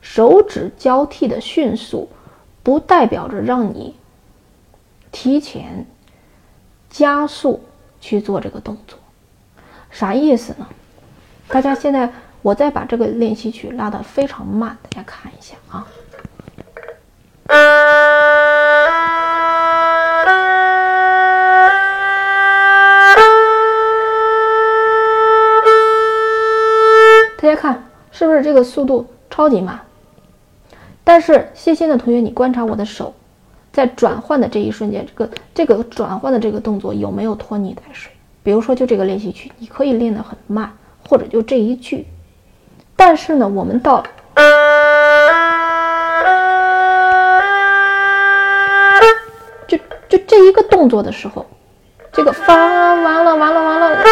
手指交替的迅速，不代表着让你提前加速去做这个动作。啥意思呢？大家现在，我再把这个练习曲拉得非常慢，大家看一下啊。大家看，是不是这个速度超级慢？但是细心的同学，你观察我的手，在转换的这一瞬间，这个这个转换的这个动作有没有拖泥带水？比如说，就这个练习曲，你可以练得很慢，或者就这一句。但是呢，我们到就就这一个动作的时候，这个发完了完了完了，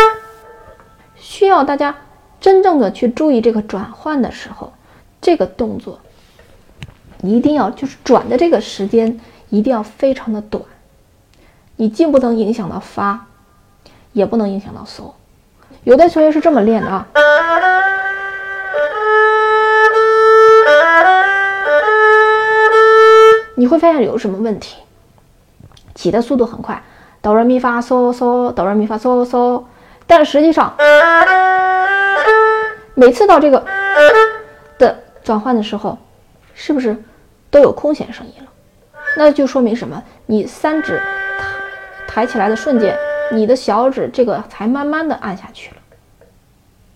需要大家真正的去注意这个转换的时候，这个动作。一定要就是转的这个时间一定要非常的短，你既不能影响到发，也不能影响到搜。有的同学是这么练的啊，你会发现有什么问题？起的速度很快，哆来咪发嗦嗦，哆来咪发嗦嗦，但实际上每次到这个的转换的时候。是不是都有空弦声音了？那就说明什么？你三指抬起来的瞬间，你的小指这个才慢慢的按下去了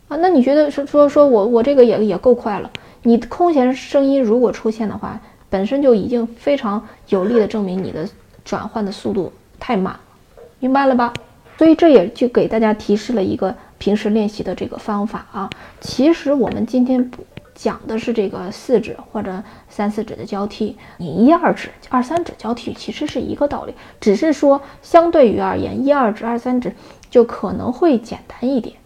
啊。那你觉得是说说我我这个也也够快了？你空弦声音如果出现的话，本身就已经非常有力的证明你的转换的速度太慢了，明白了吧？所以这也就给大家提示了一个平时练习的这个方法啊。其实我们今天不。讲的是这个四指或者三四指的交替，你一二指、二三指交替其实是一个道理，只是说相对于而言，一二指、二三指就可能会简单一点。